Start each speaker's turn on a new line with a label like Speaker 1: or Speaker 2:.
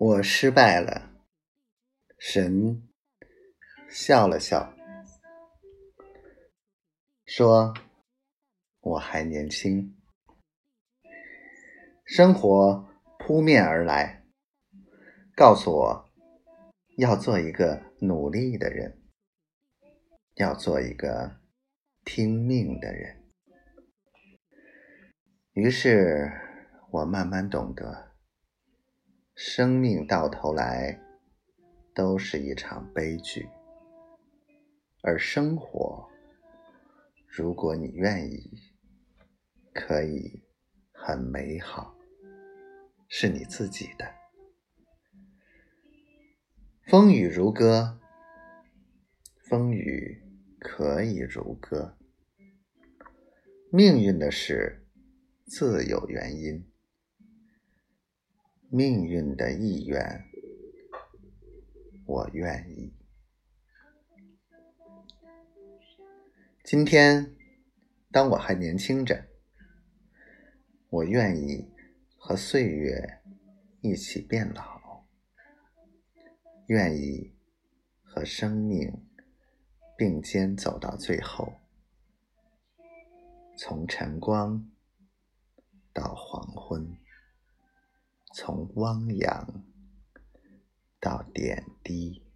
Speaker 1: 我失败了。神笑了笑，说：“我还年轻。”生活扑面而来，告诉我要做一个努力的人，要做一个听命的人。于是我慢慢懂得。生命到头来都是一场悲剧，而生活，如果你愿意，可以很美好，是你自己的。风雨如歌，风雨可以如歌，命运的事自有原因。命运的意愿，我愿意。今天，当我还年轻着，我愿意和岁月一起变老，愿意和生命并肩走到最后，从晨光到黄。从汪洋到点滴。